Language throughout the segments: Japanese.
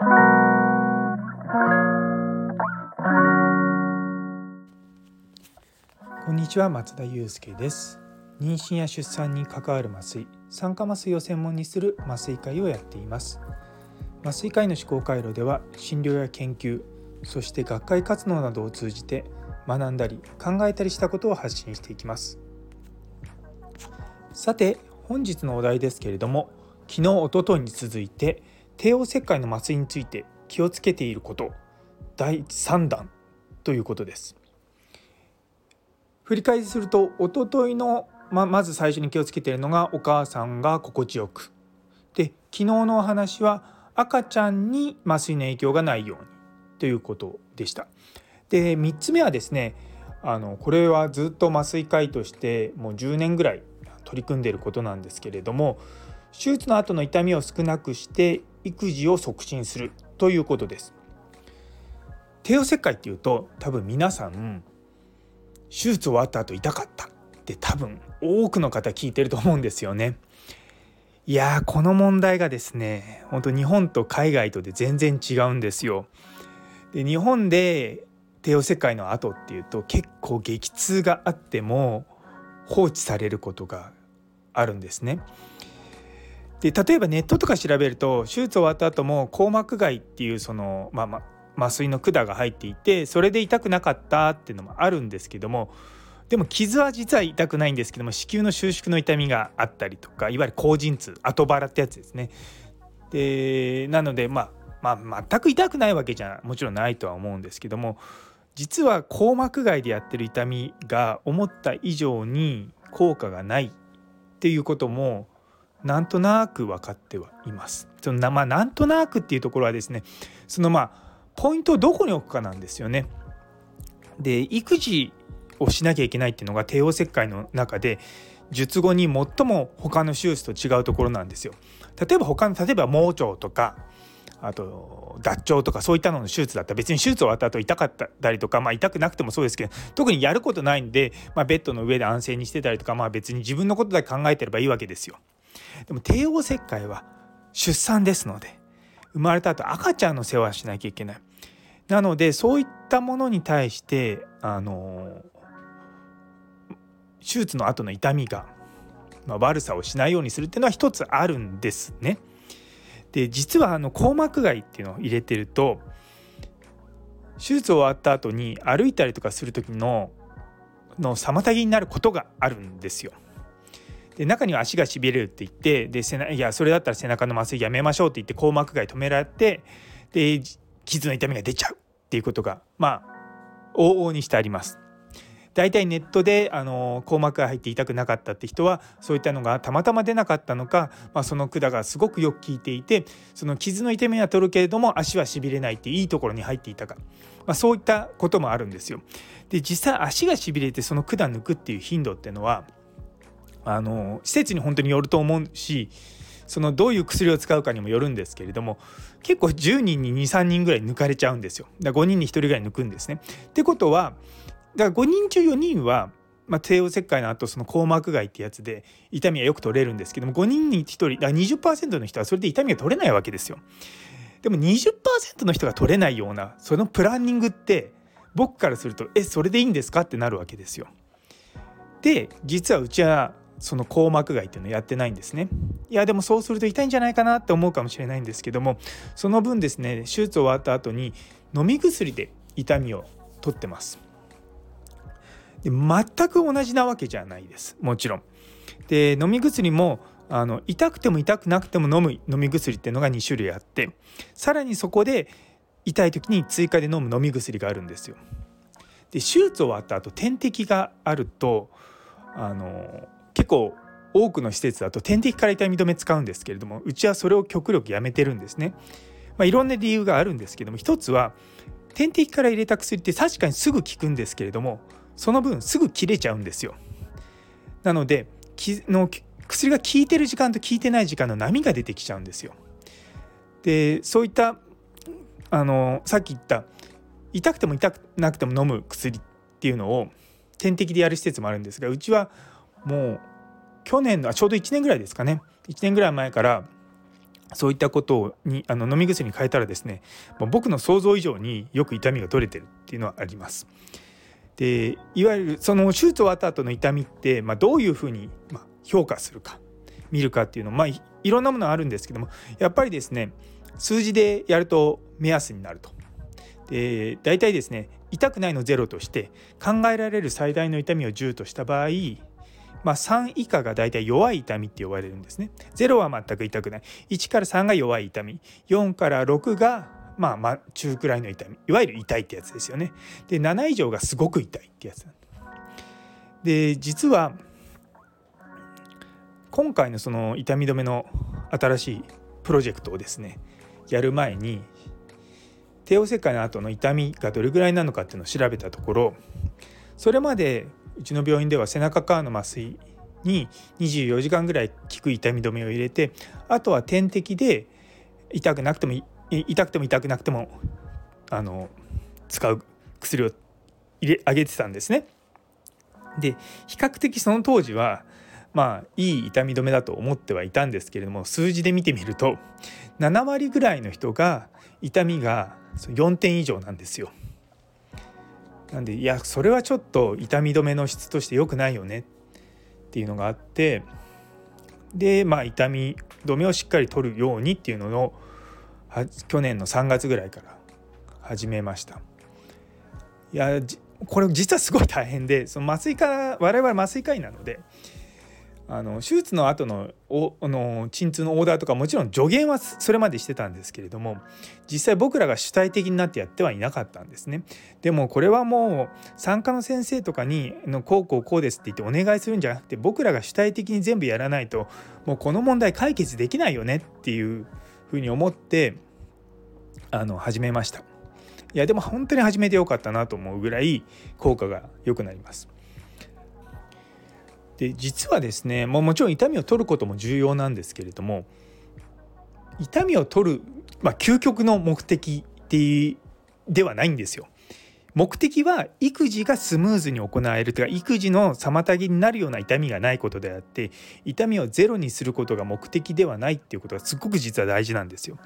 こんにちは松田祐介です。妊娠や出産に関わる麻酔酸化麻酔を専門にする麻酔会をやっています。麻酔科医の思考回路では診療や研究そして学会活動などを通じて学んだり考えたりしたことを発信していきます。さて本日のお題ですけれども昨日おとといに続いて帝王切開の麻酔について気をつけていること。第3弾ということです。振り返りするとおとといのままず最初に気をつけているのがお母さんが心地よく。で昨日のお話は赤ちゃんに麻酔の影響がないようにということでした。で3つ目はですねあのこれはずっと麻酔科医としてもう10年ぐらい取り組んでいることなんですけれども手術の後の痛みを少なくして育児を促進するということです。帝王切開っていうと多分皆さん手術終わった後痛かったって多分多くの方聞いてると思うんですよね。いやーこの問題がですね本当日本と海外とで全然違うんですよ。で日本で帝王切開の後っていうと結構激痛があっても放置されることがあるんですね。で例えばネットとか調べると手術終わった後も硬膜外っていうその、まあ、麻酔の管が入っていてそれで痛くなかったっていうのもあるんですけどもでも傷は実は痛くないんですけども子宮の収縮の痛みがあったりとかいわゆる後陣痛後腹ってやつですね。でなので、まあ、まあ全く痛くないわけじゃもちろんないとは思うんですけども実は硬膜外でやってる痛みが思った以上に効果がないっていうこともなんとなく分かってはいます。そのまあ、なんとなくっていうところはですねそのまあポイントをどこに置くかなんですよね。で育児をしなきゃいけないっていうのが帝王切開の中で術後に最も他の手術と違うところなんですよ。例えば他の例えば盲腸とかあと脱腸とかそういったのの手術だったら別に手術終わった後痛かったりとか、まあ、痛くなくてもそうですけど特にやることないんで、まあ、ベッドの上で安静にしてたりとか、まあ、別に自分のことだけ考えてればいいわけですよ。でも帝王切開は出産ですので生まれた後赤ちゃんの世話しなきゃいけない。なのでそういったものに対してあの手術の後の痛みが、まあ、悪さをしないようにするっていうのは一つあるんですね。で実はあの硬膜外っていうのを入れてると手術終わった後に歩いたりとかする時のの妨げになることがあるんですよ。で中には足がしびれるって言ってで背いやそれだったら背中の麻酔やめましょうって言って硬膜外止められてで傷の痛みが出ちゃうっていうことがまあ往々にしてあります。大体ネットであの硬膜が入って痛くなかったって人はそういったのがたまたま出なかったのか、まあ、その管がすごくよく効いていてその傷の痛みは取るけれども足はしびれないっていいところに入っていたか、まあ、そういったこともあるんですよ。で実際足がしびれてその管抜くっていう頻度っていうのはあの施設に本当によると思うしそのどういう薬を使うかにもよるんですけれども結構10人に23人ぐらい抜かれちゃうんですよ。だから5人に1人ぐらい抜くんですね。ってことはだから5人中4人は、まあ、帝王切開の後その硬膜外ってやつで痛みはよく取れるんですけども5人に1人だから20%の人はそれで痛みが取れないわけですよ。でも20%の人が取れないようなそのプランニングって僕からするとえそれでいいんですか？ってなるわけですよ。で実はうちはその硬膜外っていうのをやってないんですね。いやでもそうすると痛いんじゃないかなって思うかもしれないんですけどもその分ですね手術終わった後に飲み薬で痛みを取ってます。で全く同じなわけじゃないですもちろん。で飲み薬もあの痛くても痛くなくても飲む飲み薬っていうのが2種類あってさらにそこで痛い時に追加で飲む飲み薬があるんですよ。で手術終わった後点滴があるとあの結構多くの施設だと点滴から痛み止め使うんですけれどもうちはそれを極力やめてるんですね。まあ、いろんな理由があるんですけども一つは点滴から入れた薬って確かにすぐ効くんですけれどもその分すぐ切れちゃうんですよ。なのでの薬が効いてる時間と効いてない時間の波が出てきちゃうんですよ。でそういったあのさっき言った痛くても痛くなくても飲む薬っていうのを点滴でやる施設もあるんですがうちはもう去年のちょうど1年ぐらいですかね1年ぐらい前からそういったことにあの飲み薬に変えたらですね僕の想像以上によく痛みが取れてるっていうのはあります。でいわゆるその手術終わった後の痛みって、まあ、どういうふうに、評価するか見るかっていうのまあいろんなものあるんですけどもやっぱりですね数字でやると目安になると。で大体ですね痛くないの0として考えられる最大の痛みを10とした場合まあ、3以下がだいたい弱い痛みって呼ばれるんですね。0は全く痛くない。1から3が弱い痛み。4から6がまあまあ中くらいの痛み。いわゆる痛いってやつですよね。で7以上がすごく痛いってやつ。で実は今回のその痛み止めの新しいプロジェクトをですねやる前に帝王切開の後の痛みがどれぐらいなのかっていうのを調べたところそれまでうちの病院では背中側の麻酔に24時間ぐらい効く痛み止めを入れてあとは点滴で痛くなくても痛くても痛くなくてもあの使う薬を入れ上げてたんですね。で比較的その当時はまあいい痛み止めだと思ってはいたんですけれども数字で見てみると7割ぐらいの人が痛みが4点以上なんですよ。なんでいやそれはちょっと痛み止めの質として良くないよねっていうのがあってでまあ痛み止めをしっかり取るようにっていうのを去年の3月ぐらいから始めました。いやこれ実はすごい大変でその麻酔科我々麻酔科医なのであの手術の後のおあの鎮痛のオーダーとかもちろん助言はそれまでしてたんですけれども実際僕らが主体的になってやってはいなかったんですね。でもこれはもう産科の先生とかにのこうこうこうですって言ってお願いするんじゃなくて僕らが主体的に全部やらないともうこの問題解決できないよねっていうふうに思ってあの始めました。いやでも本当に始めてよかったなと思うぐらい効果が良くなります。で実はですねももちろん痛みを取ることも重要なんですけれども痛みを取る、まあ、究極の目的でではないんですよ。目的は育児がスムーズに行えるというか育児の妨げになるような痛みがないことであって痛みをゼロにすることが目的ではないっていうことがすっごく実は大事なんですよ。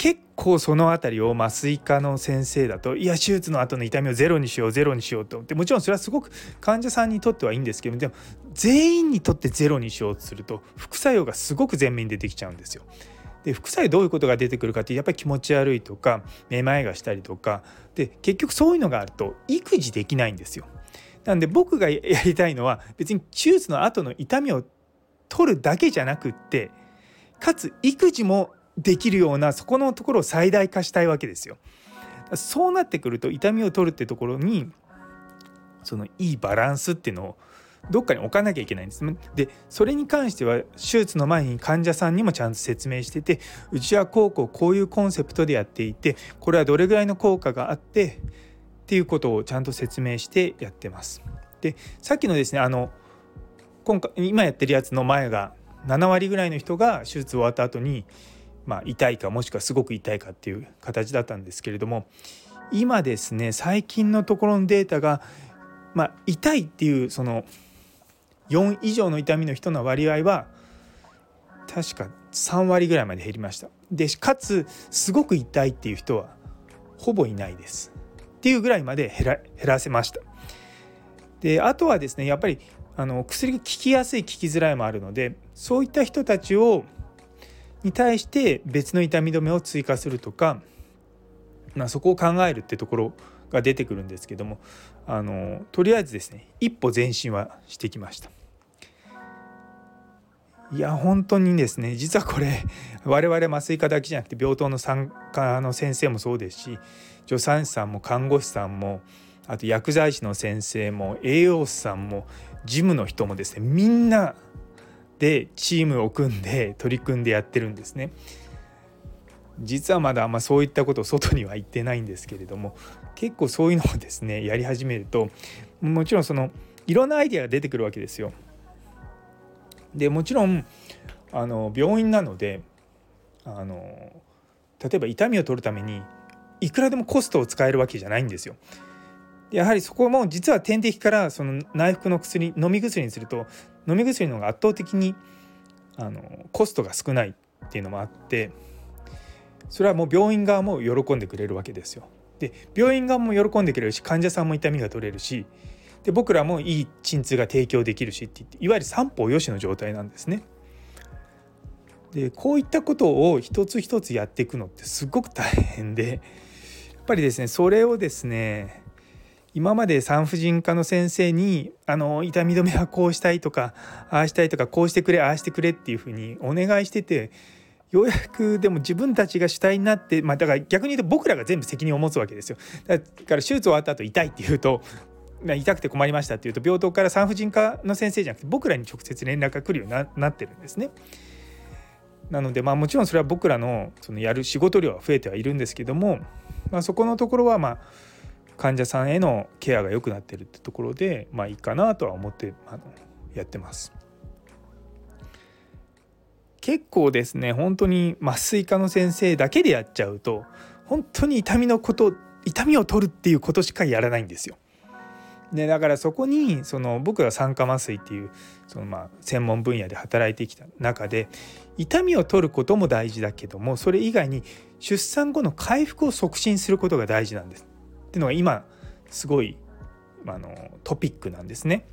結構その辺りを麻酔科の先生だといや手術の後の痛みをゼロにしようゼロにしようと思ってもちろんそれはすごく患者さんにとってはいいんですけどでも全員にとってゼロにしようとすると副作用がすごく前面に出てきちゃうんですよ。で副作用どういうことが出てくるかってやっぱり気持ち悪いとかめまいがしたりとかで結局そういうのがあると育児できないんですよ。なんで僕がやりたいのは別に手術の後の痛みを取るだけじゃなくってかつ育児もできるようなそこのところを最大化したいわけですよ。そうなってくると痛みを取るってところにそのいいバランスっていうのをどっかに置かなきゃいけないんです。でそれに関しては手術の前に患者さんにもちゃんと説明しててうちはこうこうこういうコンセプトでやっていてこれはどれぐらいの効果があってっていうことをちゃんと説明してやってます。でさっきのですねあの今回今やってるやつの前が7割ぐらいの人が手術終わった後にまあ、痛いかもしくはすごく痛いかっていう形だったんですけれども今ですね最近のところのデータが、まあ、痛いっていうその4以上の痛みの人の割合は確か3割ぐらいまで減りました。でかつすごく痛いっていう人はほぼいないです。っていうぐらいまで減ら減らせました。であとはですねやっぱりあの薬が効きやすい効きづらいもあるのでそういった人たちをに対して別の痛み止めを追加するとか、まあ、そこを考えるってところが出てくるんですけどもあのとりあえずですね一歩前進はしてきました。いや本当にですね実はこれ我々麻酔科だけじゃなくて病棟の産科の先生もそうですし助産師さんも看護師さんもあと薬剤師の先生も栄養士さんも事務の人もですねみんなでチームを組んで取り組んでやってるんですね。実はまだあんまそういったことを外には言ってないんですけれども結構そういうのをですね やり始めるともちろんそのいろんなアイデアが出てくるわけですよ。でもちろんあの病院なのであの例えば痛みを取るためにいくらでもコストを使えるわけじゃないんですよ。やはりそこも実は点滴からその内服の薬飲み薬にすると飲み薬の方が圧倒的にあのコストが少ないっていうのもあってそれはもう病院側も喜んでくれるわけですよ。で病院側も喜んでくれるし患者さんも痛みが取れるしで僕らもいい鎮痛が提供できるしって言っていわゆる三方よしの状態なんですね。でこういったことを一つ一つやっていくのってすごく大変でやっぱりですねそれをですね今まで産婦人科の先生にあの痛み止めはこうしたいとかああしたいとかこうしてくれああしてくれっていうふうにお願いしててようやくでも自分たちが主体になって、まあ、だから逆に言うと僕らが全部責任を持つわけですよだから手術終わった後痛いって言うと痛くて困りましたっていうと病棟から産婦人科の先生じゃなくて僕らに直接連絡が来るようになってるんですね。なのでまあもちろんそれは僕らのそのやる仕事量は増えてはいるんですけども、まあ、そこのところはまあ患者さんへのケアが良くなってるってところでまあいいかなとは思ってあのやってます。結構ですね本当に麻酔科の先生だけでやっちゃうと本当に痛みのこと痛みを取るっていうことしかやらないんですよ。でだからそこにその僕が酸化麻酔っていうそのまあ専門分野で働いてきた中で痛みを取ることも大事だけどもそれ以外に出産後の回復を促進することが大事なんですっていうのが今すごいあのトピックなんですね。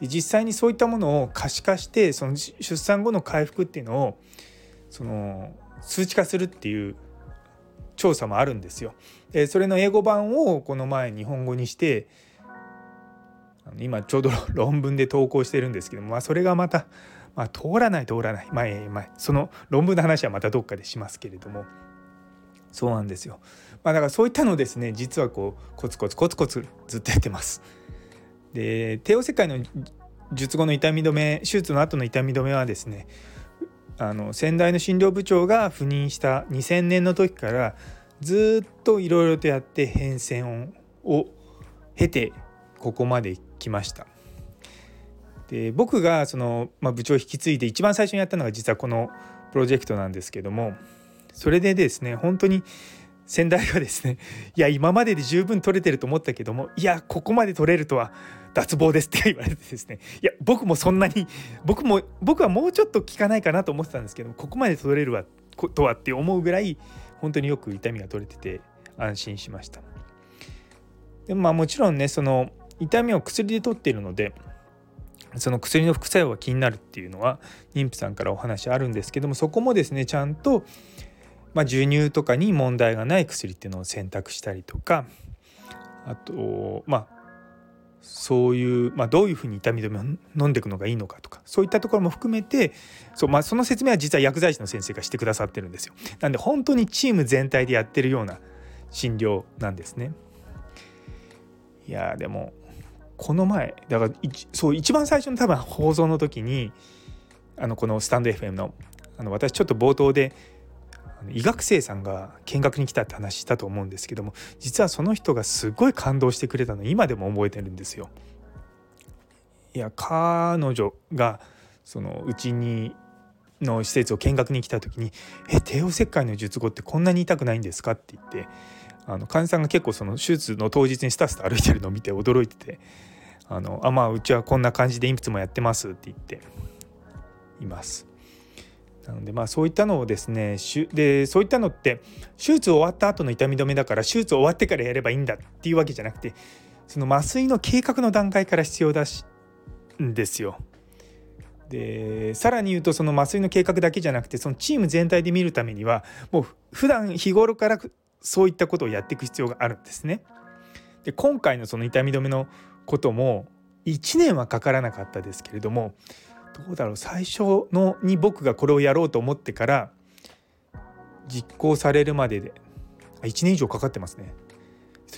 で実際にそういったものを可視化してその出産後の回復っていうのをその数値化するっていう調査もあるんですよ。でそれの英語版をこの前日本語にして今ちょうど論文で投稿してるんですけども、まあ、それがまた、まあ、通らない通らない、まあまあ、その論文の話はまたどっかでしますけれどもそうなんですよ。まあ、だからそういったのですね実はこうコツコツコツコツずっとやってます。で帝王切開の術後の痛み止め手術の後の痛み止めはですねあの先代の診療部長が赴任した2000年の時からずっといろいろとやって変遷を経てここまで来ました。で僕がその、まあ、部長を引き継いで一番最初にやったのが実はこのプロジェクトなんですけどもそれでですね本当に先代がですねいや今までで十分取れてると思ったけどもいやここまで取れるとは脱帽ですって言われてですねいや僕もそんなに僕も僕はもうちょっと効かないかなと思ってたんですけどここまで取れるわとはって思うぐらい本当によく痛みが取れてて安心しました。でもまあもちろんねその痛みを薬で取っているのでその薬の副作用が気になるっていうのは妊婦さんからお話あるんですけどもそこもですねちゃんとまあ、授乳とかに問題がない薬っていうのを選択したりとかあとまあそういう、まあ、どういうふうに痛み止めを飲んでいくのがいいのかとかそういったところも含めてそう、まあ、その説明は実は薬剤師の先生がしてくださってるんですよ。なんで本当にチーム全体でやってるような診療なんですね。いやでもこの前だからそう一番最初の多分放送の時にあのこのスタンド FM のあの私ちょっと冒頭で医学生さんが見学に来たって話したと思うんですけども実はその人がすごい感動してくれたの今でも覚えてるんですよ。いや彼女がそのうちにの施設を見学に来た時に「え帝王切開の術後ってこんなに痛くないんですか?」って言ってあの患者さんが結構その手術の当日にスタスタ歩いてるのを見て驚いてて「あのあまあうちはこんな感じでいくつもやってます」って言っています。なのでまあそういったのをですねでそういったのって手術終わった後の痛み止めだから手術終わってからやればいいんだっていうわけじゃなくてその麻酔の計画の段階から必要だしんですよ。でさらに言うとその麻酔の計画だけじゃなくてそのチーム全体で見るためにはもう普段日頃からそういったことをやっていく必要があるんですね。で今回のその痛み止めのことも1年はかからなかったですけれどもどうだろう最初のに僕がこれをやろうと思ってから実行されるまでで1年以上かかってますね。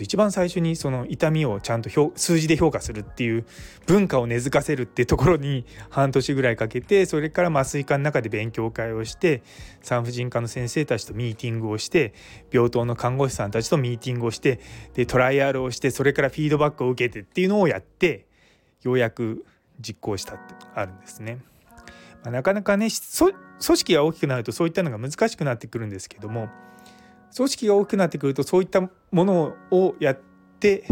一番最初にその痛みをちゃんと数字で評価するっていう文化を根付かせるっていうところに 半年ぐらいかけてそれから麻酔科の中で勉強会をして産婦人科の先生たちとミーティングをして病棟の看護師さんたちとミーティングをしてでトライアルをしてそれからフィードバックを受けてっていうのをやってようやく実行したってあるんですね。まあ、なかなかね組織が大きくなるとそういったのが難しくなってくるんですけども組織が大きくなってくるとそういったものをやって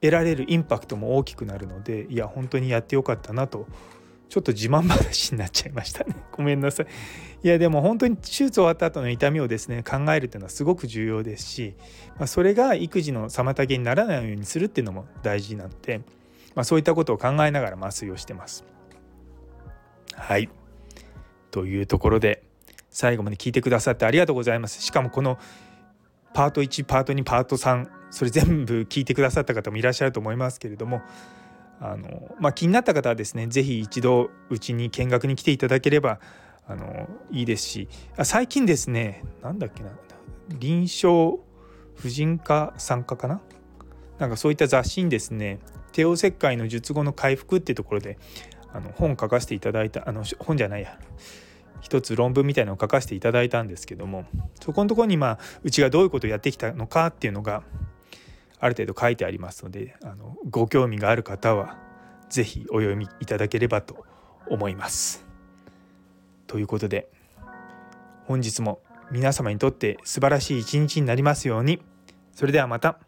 得られるインパクトも大きくなるのでいや本当にやってよかったなとちょっと自慢話になっちゃいましたね ごめんなさいいやでも本当に手術終わった後の痛みをですね考えるっていうのはすごく重要ですし、まあ、それが育児の妨げにならないようにするっていうのも大事なので、まあ、そういったことを考えながら麻酔をしてます。はい。というところで最後まで聞いてくださってありがとうございます。しかもこのパート1パート2パート3それ全部聞いてくださった方もいらっしゃると思いますけれどもあの、まあ、気になった方はですね是非一度うちに見学に来ていただければあのいいですし最近ですね何だっけな臨床婦人科参加かな？なんかそういった雑誌にですね帝王切開の術後の回復っていうところであの本書かせていただいたあの本じゃないや一つ論文みたいなのを書かせていただいたんですけどもそこのところにまあうちがどういうことをやってきたのかっていうのがある程度書いてありますのであのご興味がある方は是非お読みいただければと思います。ということで本日も皆様にとって素晴らしい一日になりますようにそれではまた。